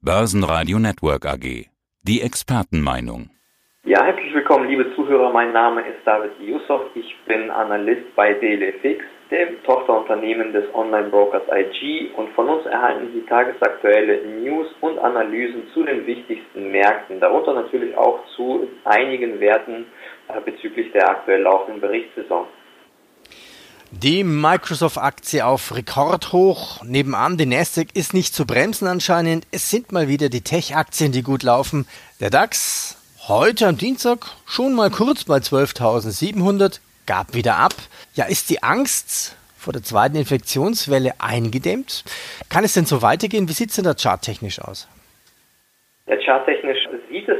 Börsenradio Network AG. Die Expertenmeinung. Ja, herzlich willkommen, liebe Zuhörer. Mein Name ist David Yusuf. Ich bin Analyst bei DLFX, dem Tochterunternehmen des Online-Brokers IG. Und von uns erhalten Sie tagesaktuelle News und Analysen zu den wichtigsten Märkten, darunter natürlich auch zu einigen Werten äh, bezüglich der aktuell laufenden Berichtssaison. Die Microsoft-Aktie auf Rekordhoch. Nebenan, die Nasdaq ist nicht zu bremsen anscheinend. Es sind mal wieder die Tech-Aktien, die gut laufen. Der DAX heute am Dienstag schon mal kurz bei 12.700, gab wieder ab. Ja, ist die Angst vor der zweiten Infektionswelle eingedämmt? Kann es denn so weitergehen? Wie sieht es denn da charttechnisch aus? Ja, charttechnisch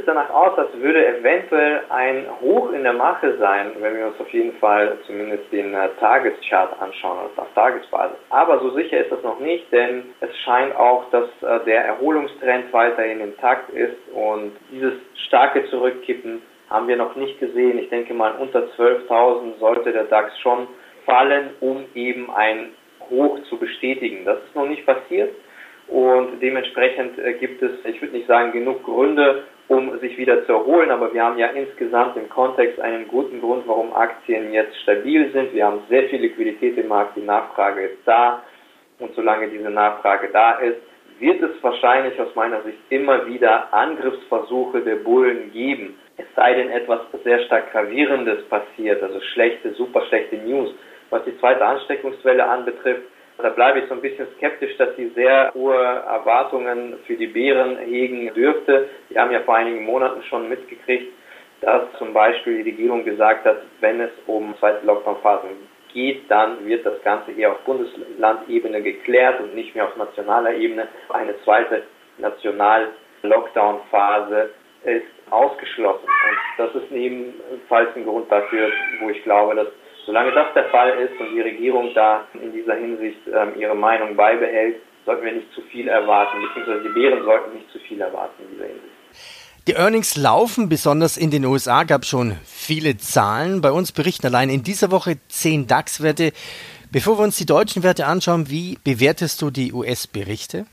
danach aus, als würde eventuell ein Hoch in der Mache sein, wenn wir uns auf jeden Fall zumindest den äh, Tageschart anschauen, also auf Tagesbasis. Aber so sicher ist das noch nicht, denn es scheint auch, dass äh, der Erholungstrend weiterhin intakt ist und dieses starke Zurückkippen haben wir noch nicht gesehen. Ich denke mal, unter 12.000 sollte der DAX schon fallen, um eben ein Hoch zu bestätigen. Das ist noch nicht passiert. Und dementsprechend äh, gibt es, ich würde nicht sagen genug Gründe, um sich wieder zu erholen, aber wir haben ja insgesamt im Kontext einen guten Grund, warum Aktien jetzt stabil sind. Wir haben sehr viel Liquidität im Markt, die Nachfrage ist da und solange diese Nachfrage da ist, wird es wahrscheinlich aus meiner Sicht immer wieder Angriffsversuche der Bullen geben. Es sei denn etwas sehr stark gravierendes passiert, also schlechte, super schlechte News. Was die zweite Ansteckungswelle anbetrifft, da bleibe ich so ein bisschen skeptisch, dass sie sehr hohe Erwartungen für die Bären hegen dürfte. Wir haben ja vor einigen Monaten schon mitgekriegt, dass zum Beispiel die Regierung gesagt hat, wenn es um zweite Lockdown-Phasen geht, dann wird das Ganze eher auf Bundeslandebene geklärt und nicht mehr auf nationaler Ebene. Eine zweite National-Lockdown-Phase ist ausgeschlossen. Und das ist ebenfalls ein Grund dafür, wo ich glaube, dass Solange das der Fall ist und die Regierung da in dieser Hinsicht ähm, ihre Meinung beibehält, sollten wir nicht zu viel erwarten, beziehungsweise die Bären sollten nicht zu viel erwarten in dieser Hinsicht. Die Earnings laufen, besonders in den USA gab es schon viele Zahlen. Bei uns berichten allein in dieser Woche zehn DAX-Werte. Bevor wir uns die deutschen Werte anschauen, wie bewertest du die US-Berichte?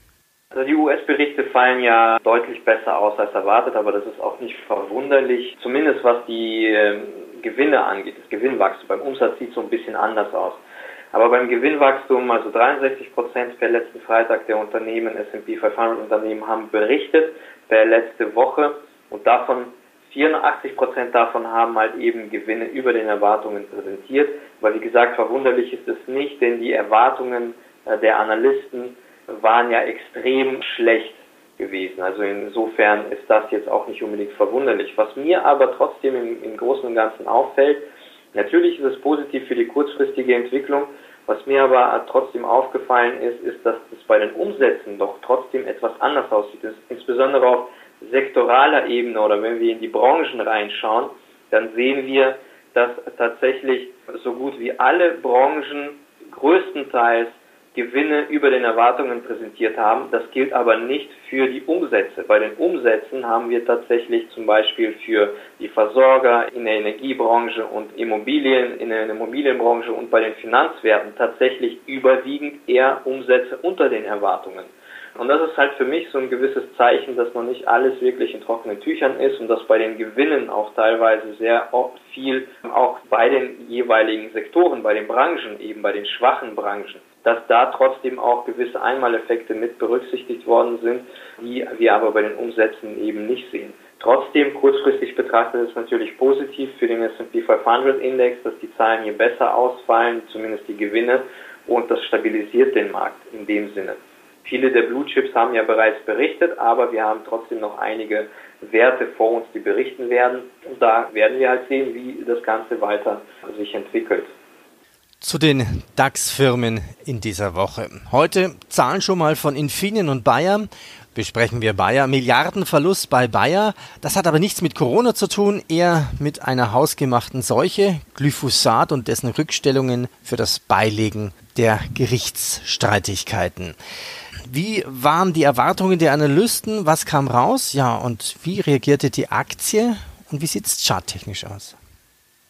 Also die US-Berichte fallen ja deutlich besser aus als erwartet, aber das ist auch nicht verwunderlich. Zumindest was die ähm, Gewinne angeht, das Gewinnwachstum. Beim Umsatz sieht es so ein bisschen anders aus. Aber beim Gewinnwachstum, also 63 Prozent per letzten Freitag der Unternehmen, S&P 500 Unternehmen haben berichtet per letzte Woche und davon 84 Prozent davon haben halt eben Gewinne über den Erwartungen präsentiert. Aber wie gesagt, verwunderlich ist es nicht, denn die Erwartungen äh, der Analysten waren ja extrem schlecht gewesen. Also insofern ist das jetzt auch nicht unbedingt verwunderlich. Was mir aber trotzdem im, im Großen und Ganzen auffällt, natürlich ist es positiv für die kurzfristige Entwicklung. Was mir aber trotzdem aufgefallen ist, ist, dass es bei den Umsätzen doch trotzdem etwas anders aussieht. Insbesondere auf sektoraler Ebene oder wenn wir in die Branchen reinschauen, dann sehen wir, dass tatsächlich so gut wie alle Branchen größtenteils Gewinne über den Erwartungen präsentiert haben. Das gilt aber nicht für die Umsätze. Bei den Umsätzen haben wir tatsächlich zum Beispiel für die Versorger in der Energiebranche und Immobilien, in der Immobilienbranche und bei den Finanzwerten tatsächlich überwiegend eher Umsätze unter den Erwartungen. Und das ist halt für mich so ein gewisses Zeichen, dass noch nicht alles wirklich in trockenen Tüchern ist und dass bei den Gewinnen auch teilweise sehr oft viel, auch bei den jeweiligen Sektoren, bei den Branchen, eben bei den schwachen Branchen, dass da trotzdem auch gewisse Einmaleffekte mit berücksichtigt worden sind, die wir aber bei den Umsätzen eben nicht sehen. Trotzdem, kurzfristig betrachtet ist es natürlich positiv für den S&P 500 Index, dass die Zahlen hier besser ausfallen, zumindest die Gewinne, und das stabilisiert den Markt in dem Sinne. Viele der Blue Chips haben ja bereits berichtet, aber wir haben trotzdem noch einige Werte vor uns, die berichten werden. Und da werden wir halt sehen, wie das Ganze weiter sich entwickelt. Zu den DAX-Firmen in dieser Woche. Heute Zahlen schon mal von Infineon und Bayer. Besprechen wir Bayer. Milliardenverlust bei Bayer. Das hat aber nichts mit Corona zu tun, eher mit einer hausgemachten Seuche, Glyphosat und dessen Rückstellungen für das Beilegen der Gerichtsstreitigkeiten. Wie waren die Erwartungen der Analysten? Was kam raus? Ja, und wie reagierte die Aktie? Und wie sieht es charttechnisch aus?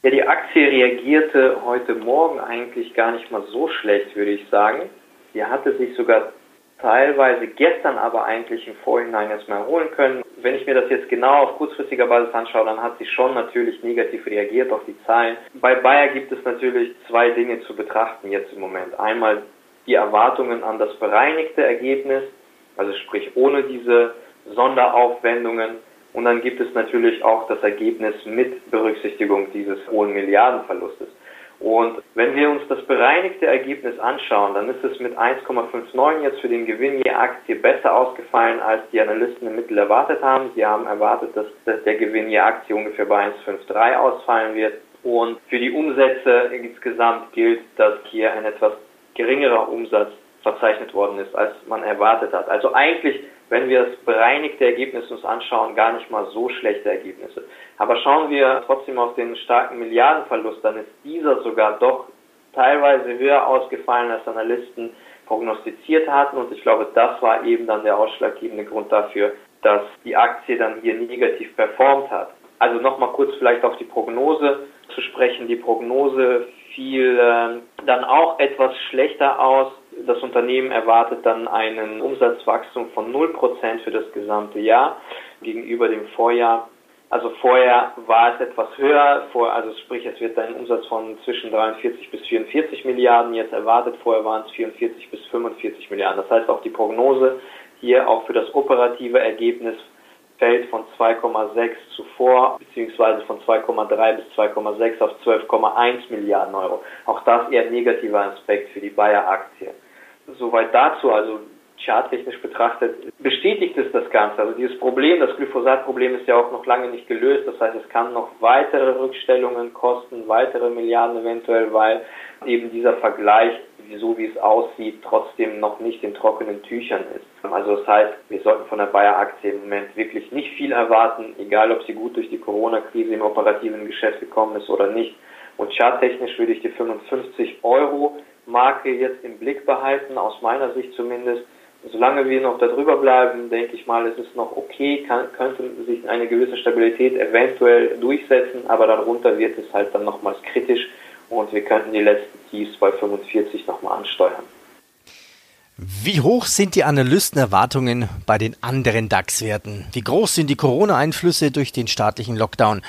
Ja, die Aktie reagierte heute Morgen eigentlich gar nicht mal so schlecht, würde ich sagen. Sie hatte sich sogar teilweise gestern aber eigentlich im Vorhinein erstmal erholen können. Wenn ich mir das jetzt genau auf kurzfristiger Basis anschaue, dann hat sie schon natürlich negativ reagiert auf die Zahlen. Bei Bayer gibt es natürlich zwei Dinge zu betrachten jetzt im Moment. Einmal die Erwartungen an das bereinigte Ergebnis, also sprich ohne diese Sonderaufwendungen. Und dann gibt es natürlich auch das Ergebnis mit Berücksichtigung dieses hohen Milliardenverlustes. Und wenn wir uns das bereinigte Ergebnis anschauen, dann ist es mit 1,59 jetzt für den Gewinn je Aktie besser ausgefallen, als die Analysten im Mittel erwartet haben. Sie haben erwartet, dass, der Gewinn je Aktie ungefähr bei 1,53 ausfallen wird. Und für die Umsätze insgesamt gilt, dass hier ein etwas geringerer Umsatz verzeichnet worden ist, als man erwartet hat. Also eigentlich, wenn wir das bereinigte Ergebnis uns anschauen, gar nicht mal so schlechte Ergebnisse. Aber schauen wir trotzdem auf den starken Milliardenverlust, dann ist dieser sogar doch teilweise höher ausgefallen, als Analysten prognostiziert hatten. Und ich glaube, das war eben dann der ausschlaggebende Grund dafür, dass die Aktie dann hier negativ performt hat. Also nochmal kurz vielleicht auf die Prognose zu sprechen. Die Prognose fiel äh, dann auch etwas schlechter aus. Das Unternehmen erwartet dann einen Umsatzwachstum von 0% für das gesamte Jahr gegenüber dem Vorjahr. Also vorher war es etwas höher, vor, also sprich es wird ein Umsatz von zwischen 43 bis 44 Milliarden jetzt erwartet, vorher waren es 44 bis 45 Milliarden. Das heißt auch die Prognose hier auch für das operative Ergebnis fällt von 2,6 zuvor beziehungsweise von 2,3 bis 2,6 auf 12,1 Milliarden Euro. Auch das eher negativer Aspekt für die Bayer-Aktie. Soweit dazu, also charttechnisch betrachtet, bestätigt es das Ganze. Also dieses Problem, das Glyphosat-Problem ist ja auch noch lange nicht gelöst. Das heißt, es kann noch weitere Rückstellungen kosten, weitere Milliarden eventuell, weil eben dieser Vergleich, so wie es aussieht, trotzdem noch nicht in trockenen Tüchern ist. Also das heißt, wir sollten von der Bayer-Aktie im Moment wirklich nicht viel erwarten, egal ob sie gut durch die Corona-Krise im operativen Geschäft gekommen ist oder nicht. Und charttechnisch würde ich die 55 Euro Marke jetzt im Blick behalten, aus meiner Sicht zumindest. Solange wir noch darüber bleiben, denke ich mal, ist es noch okay, kann, könnte sich eine gewisse Stabilität eventuell durchsetzen, aber darunter wird es halt dann nochmals kritisch und wir könnten die letzten Tiefs bei 45 nochmal ansteuern. Wie hoch sind die Analystenerwartungen bei den anderen DAX-Werten? Wie groß sind die Corona-Einflüsse durch den staatlichen Lockdown?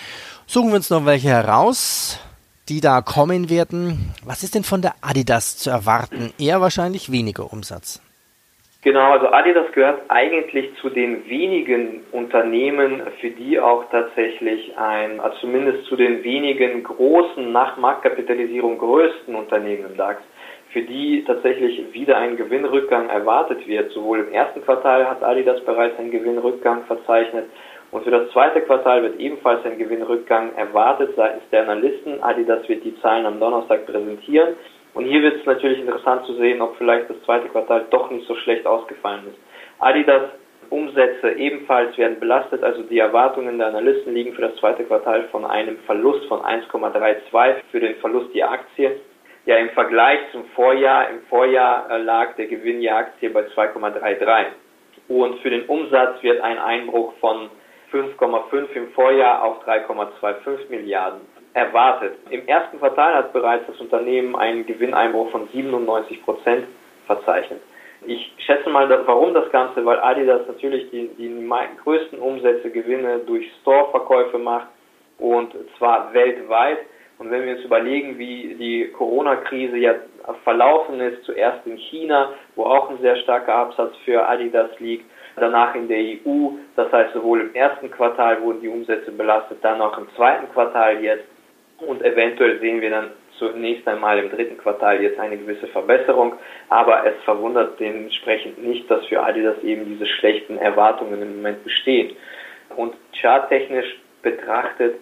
Suchen wir uns noch welche heraus, die da kommen werden. Was ist denn von der Adidas zu erwarten? Eher wahrscheinlich weniger Umsatz. Genau, also Adidas gehört eigentlich zu den wenigen Unternehmen, für die auch tatsächlich ein, also zumindest zu den wenigen großen, nach Marktkapitalisierung größten Unternehmen im DAX, für die tatsächlich wieder ein Gewinnrückgang erwartet wird. Sowohl im ersten Quartal hat Adidas bereits einen Gewinnrückgang verzeichnet und für das zweite Quartal wird ebenfalls ein Gewinnrückgang erwartet seitens der Analysten. Adidas wird die Zahlen am Donnerstag präsentieren. Und hier wird es natürlich interessant zu sehen, ob vielleicht das zweite Quartal doch nicht so schlecht ausgefallen ist. Adidas Umsätze ebenfalls werden belastet, also die Erwartungen der Analysten liegen für das zweite Quartal von einem Verlust von 1,32 für den Verlust je Aktie. Ja, im Vergleich zum Vorjahr, im Vorjahr äh, lag der Gewinn je Aktie bei 2,33. Und für den Umsatz wird ein Einbruch von 5,5 im Vorjahr auf 3,25 Milliarden erwartet. Im ersten Quartal hat bereits das Unternehmen einen Gewinneinbruch von 97 Prozent verzeichnet. Ich schätze mal, warum das Ganze, weil Adidas natürlich die, die größten Umsätze, Gewinne durch Store-Verkäufe macht und zwar weltweit. Und wenn wir uns überlegen, wie die Corona-Krise ja verlaufen ist, zuerst in China, wo auch ein sehr starker Absatz für Adidas liegt, danach in der EU, das heißt sowohl im ersten Quartal wurden die Umsätze belastet, dann auch im zweiten Quartal jetzt. Und eventuell sehen wir dann zunächst einmal im dritten Quartal jetzt eine gewisse Verbesserung, aber es verwundert dementsprechend nicht, dass für Adidas eben diese schlechten Erwartungen im Moment bestehen. Und charttechnisch betrachtet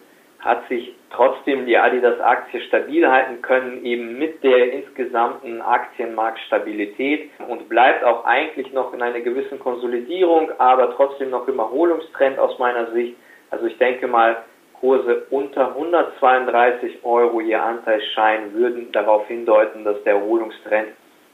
hat sich trotzdem die Adidas-Aktie stabil halten können, eben mit der insgesamten Aktienmarktstabilität und bleibt auch eigentlich noch in einer gewissen Konsolidierung, aber trotzdem noch im Erholungstrend aus meiner Sicht. Also ich denke mal, Kurse unter 132 Euro je Anteilsschein würden darauf hindeuten, dass der Erholungstrend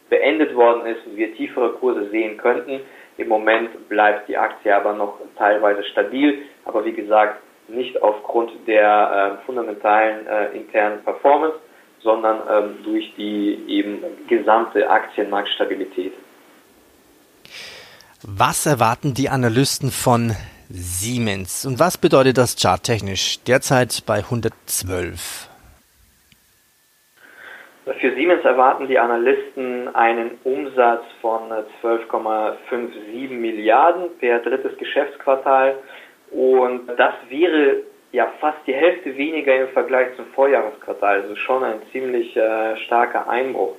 beendet worden ist und wir tiefere Kurse sehen könnten. Im Moment bleibt die Aktie aber noch teilweise stabil, aber wie gesagt, nicht aufgrund der äh, fundamentalen äh, internen Performance, sondern ähm, durch die eben gesamte Aktienmarktstabilität. Was erwarten die Analysten von Siemens und was bedeutet das charttechnisch derzeit bei 112? Für Siemens erwarten die Analysten einen Umsatz von 12,57 Milliarden per drittes Geschäftsquartal und das wäre ja fast die Hälfte weniger im Vergleich zum Vorjahresquartal, also schon ein ziemlich äh, starker Einbruch.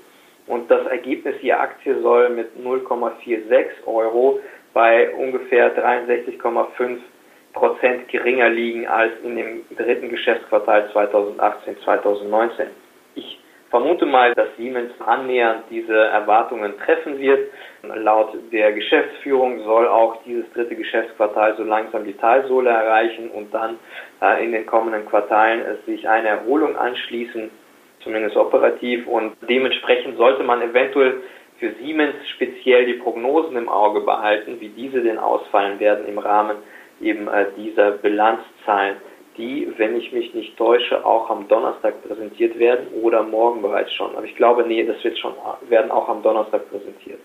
Und das Ergebnis je Aktie soll mit 0,46 Euro bei ungefähr 63,5 Prozent geringer liegen als in dem dritten Geschäftsquartal 2018, 2019. Ich vermute mal, dass Siemens annähernd diese Erwartungen treffen wird. Laut der Geschäftsführung soll auch dieses dritte Geschäftsquartal so langsam die Talsohle erreichen und dann äh, in den kommenden Quartalen sich eine Erholung anschließen, zumindest operativ. Und dementsprechend sollte man eventuell für Siemens speziell die Prognosen im Auge behalten, wie diese denn ausfallen werden im Rahmen eben äh, dieser Bilanzzahlen die, wenn ich mich nicht täusche, auch am Donnerstag präsentiert werden oder morgen bereits schon. Aber ich glaube, nee, das wird schon, werden auch am Donnerstag präsentiert.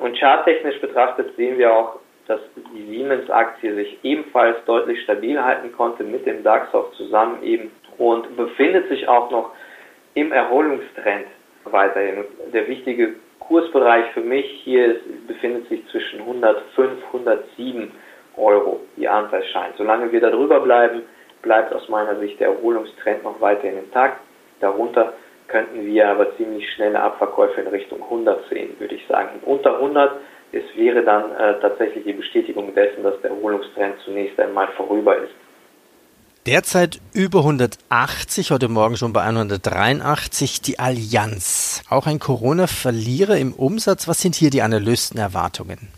Und charttechnisch betrachtet sehen wir auch, dass die Siemens-Aktie sich ebenfalls deutlich stabil halten konnte mit dem DAX auch zusammen eben und befindet sich auch noch im Erholungstrend weiterhin. Der wichtige Kursbereich für mich hier ist, befindet sich zwischen 105, 107 Euro, die Anteil scheint. Solange wir da drüber bleiben, bleibt aus meiner Sicht der Erholungstrend noch weiterhin intakt. Darunter könnten wir aber ziemlich schnelle Abverkäufe in Richtung 100 sehen, würde ich sagen. Unter 100 es wäre dann äh, tatsächlich die Bestätigung dessen, dass der Erholungstrend zunächst einmal vorüber ist. Derzeit über 180, heute Morgen schon bei 183 die Allianz. Auch ein Corona-Verlierer im Umsatz. Was sind hier die Analystenerwartungen?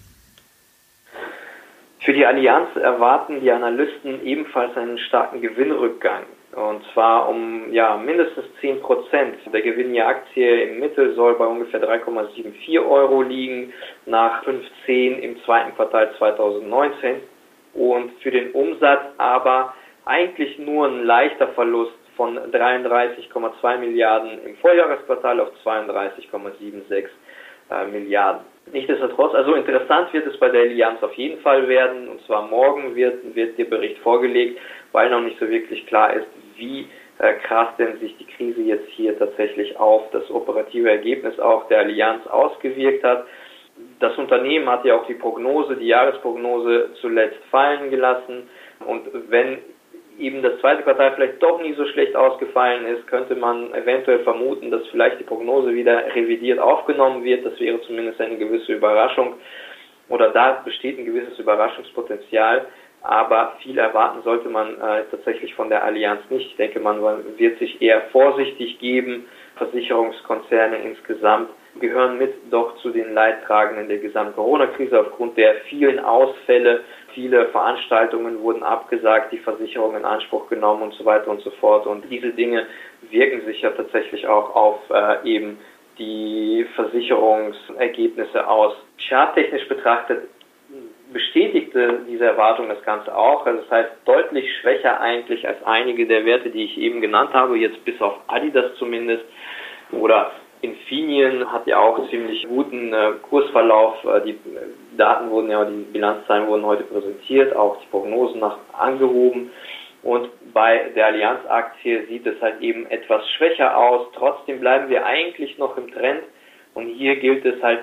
Für die Allianz erwarten die Analysten ebenfalls einen starken Gewinnrückgang. Und zwar um ja, mindestens 10 Prozent. Der Gewinn je Aktie im Mittel soll bei ungefähr 3,74 Euro liegen, nach 5,10 im zweiten Quartal 2019. Und für den Umsatz aber eigentlich nur ein leichter Verlust von 33,2 Milliarden im Vorjahresquartal auf 32,76 äh, Milliarden. Nichtsdestotrotz, also interessant wird es bei der Allianz auf jeden Fall werden, und zwar morgen wird, wird der Bericht vorgelegt, weil noch nicht so wirklich klar ist, wie äh, krass denn sich die Krise jetzt hier tatsächlich auf das operative Ergebnis auch der Allianz ausgewirkt hat. Das Unternehmen hat ja auch die Prognose, die Jahresprognose zuletzt fallen gelassen. Und wenn eben das zweite Quartal vielleicht doch nie so schlecht ausgefallen ist, könnte man eventuell vermuten, dass vielleicht die Prognose wieder revidiert aufgenommen wird. Das wäre zumindest eine gewisse Überraschung oder da besteht ein gewisses Überraschungspotenzial. Aber viel erwarten sollte man äh, tatsächlich von der Allianz nicht. Ich denke, man wird sich eher vorsichtig geben. Versicherungskonzerne insgesamt gehören mit doch zu den Leidtragenden der gesamten Corona-Krise aufgrund der vielen Ausfälle Viele Veranstaltungen wurden abgesagt, die Versicherung in Anspruch genommen und so weiter und so fort. Und diese Dinge wirken sich ja tatsächlich auch auf äh, eben die Versicherungsergebnisse aus. Charttechnisch betrachtet bestätigte diese Erwartung das Ganze auch. Also das heißt deutlich schwächer eigentlich als einige der Werte, die ich eben genannt habe, jetzt bis auf Adidas zumindest oder Infineon hat ja auch ziemlich guten äh, Kursverlauf. Äh, die Daten wurden ja, die Bilanzzahlen wurden heute präsentiert, auch die Prognosen nach angehoben. Und bei der Allianz-Aktie sieht es halt eben etwas schwächer aus. Trotzdem bleiben wir eigentlich noch im Trend. Und hier gilt es halt,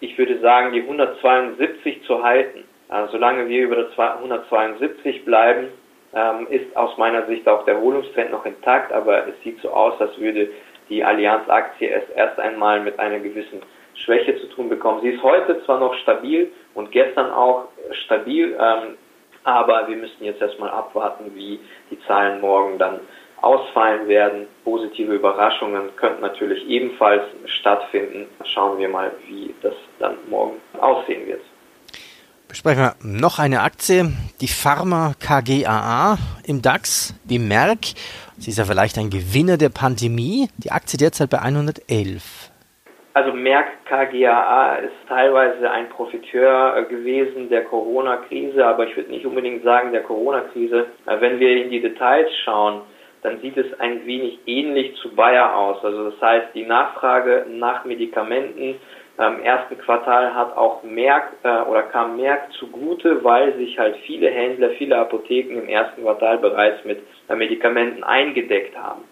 ich würde sagen, die 172 zu halten. Also solange wir über das 172 bleiben, ähm, ist aus meiner Sicht auch der Erholungstrend noch intakt. Aber es sieht so aus, als würde die Allianz-Aktie es erst einmal mit einer gewissen Schwäche zu tun bekommen. Sie ist heute zwar noch stabil und gestern auch stabil, ähm, aber wir müssen jetzt erstmal abwarten, wie die Zahlen morgen dann ausfallen werden. Positive Überraschungen könnten natürlich ebenfalls stattfinden. Schauen wir mal, wie das dann morgen aussehen wird. Besprechen wir noch eine Aktie, die Pharma KGAA im DAX, die Merck. Sie ist ja vielleicht ein Gewinner der Pandemie. Die Aktie derzeit bei 111. Also Merck KGAA ist teilweise ein Profiteur gewesen der Corona-Krise, aber ich würde nicht unbedingt sagen der Corona-Krise. Wenn wir in die Details schauen, dann sieht es ein wenig ähnlich zu Bayer aus. Also das heißt, die Nachfrage nach Medikamenten im ersten Quartal hat auch Merck äh, oder kam Merck zugute, weil sich halt viele Händler, viele Apotheken im ersten Quartal bereits mit äh, Medikamenten eingedeckt haben.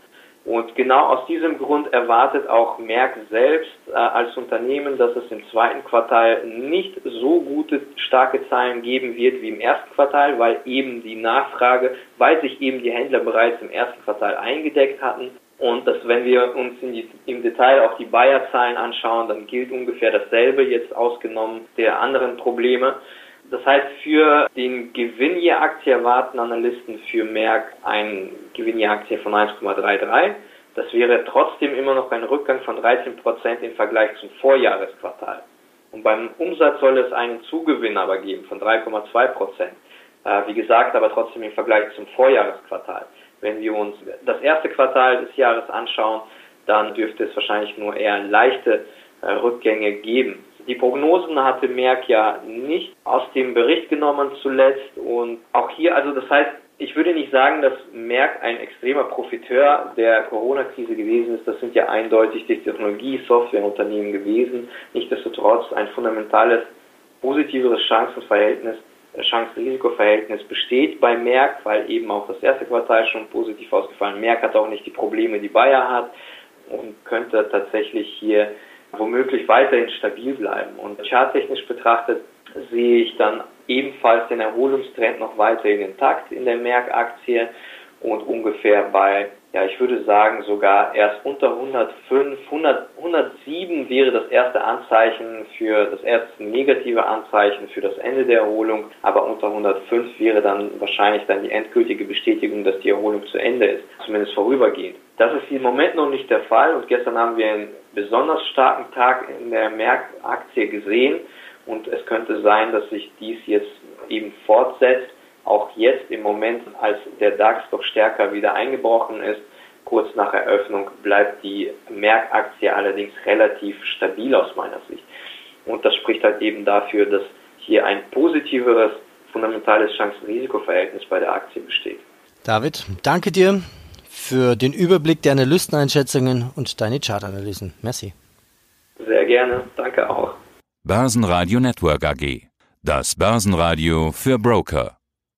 Und genau aus diesem Grund erwartet auch Merck selbst äh, als Unternehmen, dass es im zweiten Quartal nicht so gute, starke Zahlen geben wird wie im ersten Quartal, weil eben die Nachfrage, weil sich eben die Händler bereits im ersten Quartal eingedeckt hatten. Und dass, wenn wir uns die, im Detail auch die Bayer-Zahlen anschauen, dann gilt ungefähr dasselbe, jetzt ausgenommen der anderen Probleme. Das heißt, für den Gewinn je Aktie erwarten Analysten für Merck ein Gewinn je Aktie von 1,33. Das wäre trotzdem immer noch ein Rückgang von 13 Prozent im Vergleich zum Vorjahresquartal. Und beim Umsatz soll es einen Zugewinn aber geben von 3,2 Prozent. Äh, wie gesagt, aber trotzdem im Vergleich zum Vorjahresquartal. Wenn wir uns das erste Quartal des Jahres anschauen, dann dürfte es wahrscheinlich nur eher leichte äh, Rückgänge geben. Die Prognosen hatte Merck ja nicht aus dem Bericht genommen zuletzt und auch hier, also das heißt, ich würde nicht sagen, dass Merck ein extremer Profiteur der Corona-Krise gewesen ist. Das sind ja eindeutig die Technologie-Softwareunternehmen gewesen. Nichtsdestotrotz ein fundamentales, positiveres Chancenverhältnis, Chance-Risiko-Verhältnis besteht bei Merck, weil eben auch das erste Quartal schon positiv ausgefallen. Merck hat auch nicht die Probleme, die Bayer hat und könnte tatsächlich hier womöglich weiterhin stabil bleiben. Und charttechnisch betrachtet sehe ich dann ebenfalls den Erholungstrend noch weiterhin intakt in der Merck-Aktie und ungefähr bei, ja, ich würde sagen, sogar erst unter 105, 100, 107 wäre das erste Anzeichen für das erste negative Anzeichen für das Ende der Erholung, aber unter 105 wäre dann wahrscheinlich dann die endgültige Bestätigung, dass die Erholung zu Ende ist, zumindest vorübergehend. Das ist im Moment noch nicht der Fall. Und gestern haben wir einen besonders starken Tag in der Merck-Aktie gesehen. Und es könnte sein, dass sich dies jetzt eben fortsetzt, auch jetzt im Moment, als der DAX doch stärker wieder eingebrochen ist. Kurz nach Eröffnung bleibt die Merck-Aktie allerdings relativ stabil aus meiner Sicht. Und das spricht halt eben dafür, dass hier ein positiveres fundamentales Chancen-Risiko-Verhältnis bei der Aktie besteht. David, danke dir für den Überblick der Analysteneinschätzungen und deine Chartanalysen. Merci. Sehr gerne, danke auch. Börsenradio Network AG. Das Börsenradio für Broker.